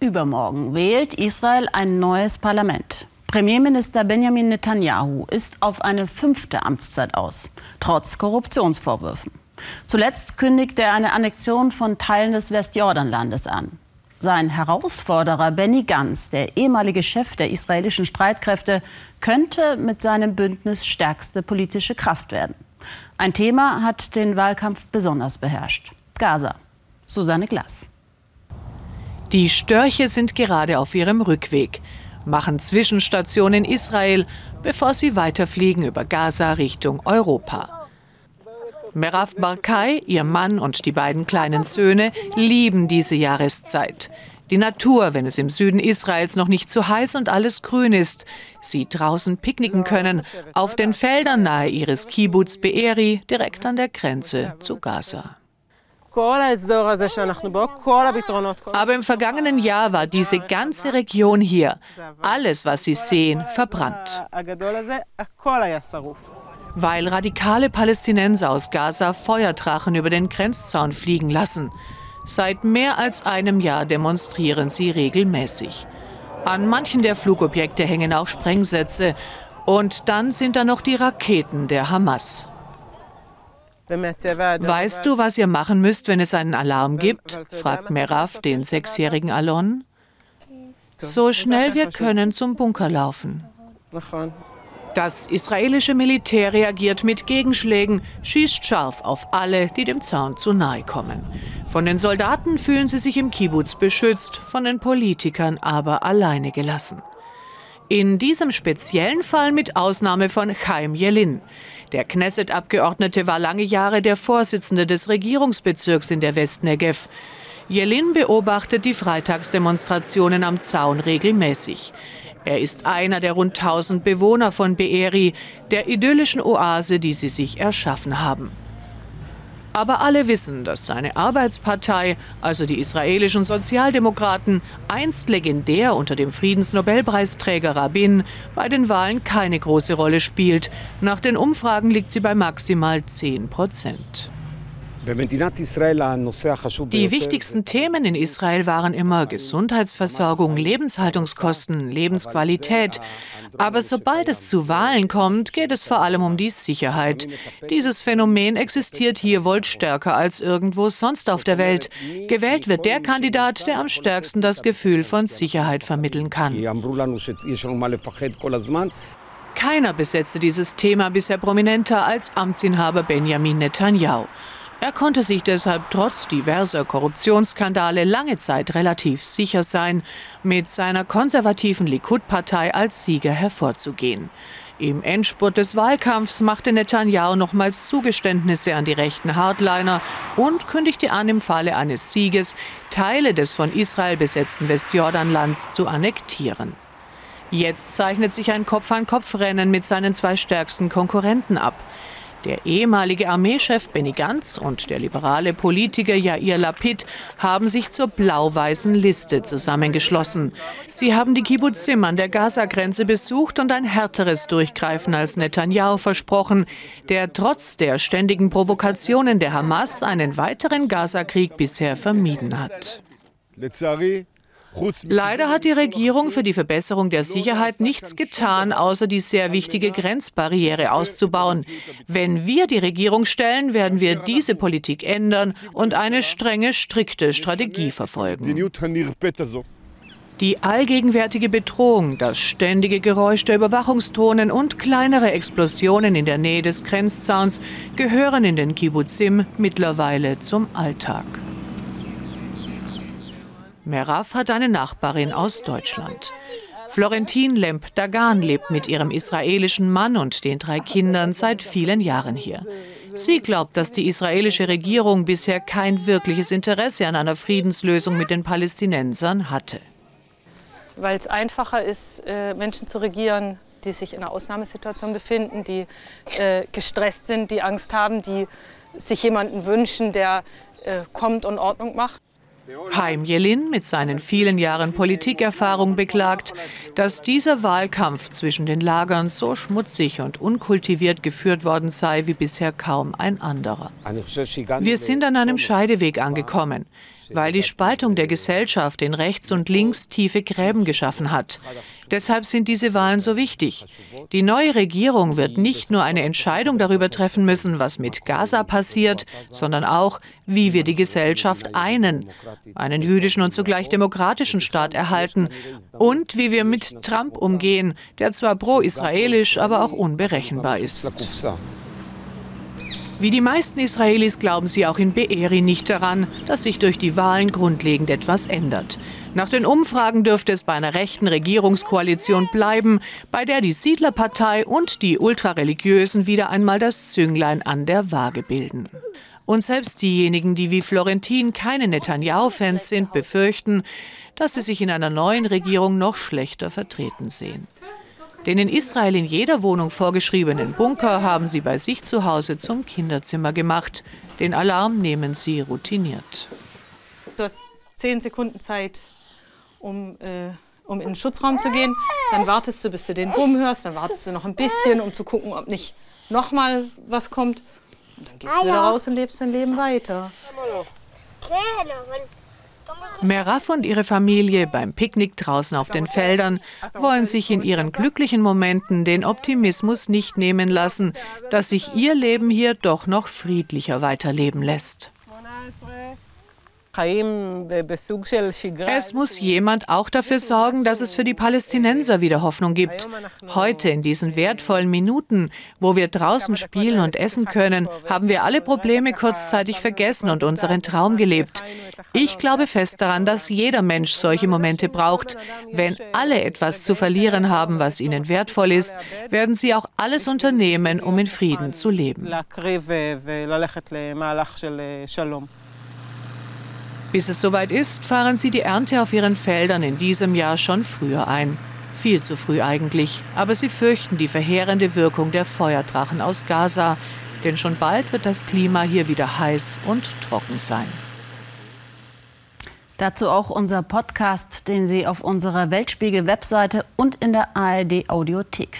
Übermorgen wählt Israel ein neues Parlament. Premierminister Benjamin Netanyahu ist auf eine fünfte Amtszeit aus, trotz Korruptionsvorwürfen. Zuletzt kündigte er eine Annexion von Teilen des Westjordanlandes an. Sein Herausforderer Benny Gantz, der ehemalige Chef der israelischen Streitkräfte, könnte mit seinem Bündnis stärkste politische Kraft werden. Ein Thema hat den Wahlkampf besonders beherrscht. Gaza. Susanne Glass. Die Störche sind gerade auf ihrem Rückweg, machen Zwischenstation in Israel, bevor sie weiterfliegen über Gaza Richtung Europa. Merav Barkai, ihr Mann und die beiden kleinen Söhne lieben diese Jahreszeit. Die Natur, wenn es im Süden Israels noch nicht zu heiß und alles grün ist, sie draußen picknicken können, auf den Feldern nahe ihres Kibbutz Be'eri, direkt an der Grenze zu Gaza. Aber im vergangenen Jahr war diese ganze Region hier, alles, was Sie sehen, verbrannt. Weil radikale Palästinenser aus Gaza Feuerdrachen über den Grenzzaun fliegen lassen. Seit mehr als einem Jahr demonstrieren sie regelmäßig. An manchen der Flugobjekte hängen auch Sprengsätze. Und dann sind da noch die Raketen der Hamas. Weißt du, was ihr machen müsst, wenn es einen Alarm gibt? fragt Merav den sechsjährigen Alon. So schnell wir können zum Bunker laufen. Das israelische Militär reagiert mit Gegenschlägen, schießt scharf auf alle, die dem Zaun zu nahe kommen. Von den Soldaten fühlen sie sich im Kibbutz beschützt, von den Politikern aber alleine gelassen. In diesem speziellen Fall mit Ausnahme von Chaim Jelin. Der Knesset-Abgeordnete war lange Jahre der Vorsitzende des Regierungsbezirks in der Westnegev. Jelin beobachtet die Freitagsdemonstrationen am Zaun regelmäßig. Er ist einer der rund 1000 Bewohner von Be'eri, der idyllischen Oase, die sie sich erschaffen haben. Aber alle wissen, dass seine Arbeitspartei, also die israelischen Sozialdemokraten, einst legendär unter dem Friedensnobelpreisträger Rabin, bei den Wahlen keine große Rolle spielt. Nach den Umfragen liegt sie bei maximal 10 Prozent. Die wichtigsten Themen in Israel waren immer Gesundheitsversorgung, Lebenshaltungskosten, Lebensqualität. Aber sobald es zu Wahlen kommt, geht es vor allem um die Sicherheit. Dieses Phänomen existiert hier wohl stärker als irgendwo sonst auf der Welt. Gewählt wird der Kandidat, der am stärksten das Gefühl von Sicherheit vermitteln kann. Keiner besetzte dieses Thema bisher prominenter als Amtsinhaber Benjamin Netanyahu. Er konnte sich deshalb trotz diverser Korruptionsskandale lange Zeit relativ sicher sein, mit seiner konservativen Likud-Partei als Sieger hervorzugehen. Im Endspurt des Wahlkampfs machte Netanyahu nochmals Zugeständnisse an die rechten Hardliner und kündigte an, im Falle eines Sieges Teile des von Israel besetzten Westjordanlands zu annektieren. Jetzt zeichnet sich ein Kopf-an-Kopf-Rennen mit seinen zwei stärksten Konkurrenten ab. Der ehemalige Armeechef Benny Gantz und der liberale Politiker Yair Lapid haben sich zur blau-weißen Liste zusammengeschlossen. Sie haben die Kibbutzim an der Gaza-Grenze besucht und ein härteres Durchgreifen als Netanyahu versprochen, der trotz der ständigen Provokationen der Hamas einen weiteren Gaza-Krieg bisher vermieden hat. Leider hat die Regierung für die Verbesserung der Sicherheit nichts getan, außer die sehr wichtige Grenzbarriere auszubauen. Wenn wir die Regierung stellen, werden wir diese Politik ändern und eine strenge, strikte Strategie verfolgen. Die allgegenwärtige Bedrohung, das ständige Geräusch der Überwachungstonen und kleinere Explosionen in der Nähe des Grenzzauns gehören in den Kibbutzim mittlerweile zum Alltag. Merav hat eine Nachbarin aus Deutschland. Florentin Lemp-Dagan lebt mit ihrem israelischen Mann und den drei Kindern seit vielen Jahren hier. Sie glaubt, dass die israelische Regierung bisher kein wirkliches Interesse an einer Friedenslösung mit den Palästinensern hatte. Weil es einfacher ist, äh, Menschen zu regieren, die sich in einer Ausnahmesituation befinden, die äh, gestresst sind, die Angst haben, die sich jemanden wünschen, der äh, kommt und Ordnung macht. Haim Jelin mit seinen vielen Jahren Politikerfahrung beklagt, dass dieser Wahlkampf zwischen den Lagern so schmutzig und unkultiviert geführt worden sei wie bisher kaum ein anderer. Wir sind an einem Scheideweg angekommen. Weil die Spaltung der Gesellschaft in rechts und links tiefe Gräben geschaffen hat. Deshalb sind diese Wahlen so wichtig. Die neue Regierung wird nicht nur eine Entscheidung darüber treffen müssen, was mit Gaza passiert, sondern auch, wie wir die Gesellschaft einen, einen jüdischen und zugleich demokratischen Staat erhalten und wie wir mit Trump umgehen, der zwar pro-israelisch, aber auch unberechenbar ist. Wie die meisten Israelis glauben sie auch in Be'eri nicht daran, dass sich durch die Wahlen grundlegend etwas ändert. Nach den Umfragen dürfte es bei einer rechten Regierungskoalition bleiben, bei der die Siedlerpartei und die Ultrareligiösen wieder einmal das Zünglein an der Waage bilden. Und selbst diejenigen, die wie Florentin keine Netanyahu-Fans sind, befürchten, dass sie sich in einer neuen Regierung noch schlechter vertreten sehen. Den in Israel in jeder Wohnung vorgeschriebenen Bunker haben sie bei sich zu Hause zum Kinderzimmer gemacht. Den Alarm nehmen sie routiniert. Du hast zehn Sekunden Zeit, um, äh, um in den Schutzraum zu gehen. Dann wartest du, bis du den Bumm hörst. Dann wartest du noch ein bisschen, um zu gucken, ob nicht noch mal was kommt. Und dann gehst du wieder raus und lebst dein Leben weiter. Meraf und ihre Familie beim Picknick draußen auf den Feldern wollen sich in ihren glücklichen Momenten den Optimismus nicht nehmen lassen, dass sich ihr Leben hier doch noch friedlicher weiterleben lässt. Es muss jemand auch dafür sorgen, dass es für die Palästinenser wieder Hoffnung gibt. Heute, in diesen wertvollen Minuten, wo wir draußen spielen und essen können, haben wir alle Probleme kurzzeitig vergessen und unseren Traum gelebt. Ich glaube fest daran, dass jeder Mensch solche Momente braucht. Wenn alle etwas zu verlieren haben, was ihnen wertvoll ist, werden sie auch alles unternehmen, um in Frieden zu leben. Bis es soweit ist, fahren sie die Ernte auf ihren Feldern in diesem Jahr schon früher ein. Viel zu früh eigentlich, aber sie fürchten die verheerende Wirkung der Feuerdrachen aus Gaza, denn schon bald wird das Klima hier wieder heiß und trocken sein. Dazu auch unser Podcast, den Sie auf unserer Weltspiegel-Webseite und in der ARD-Audiothek.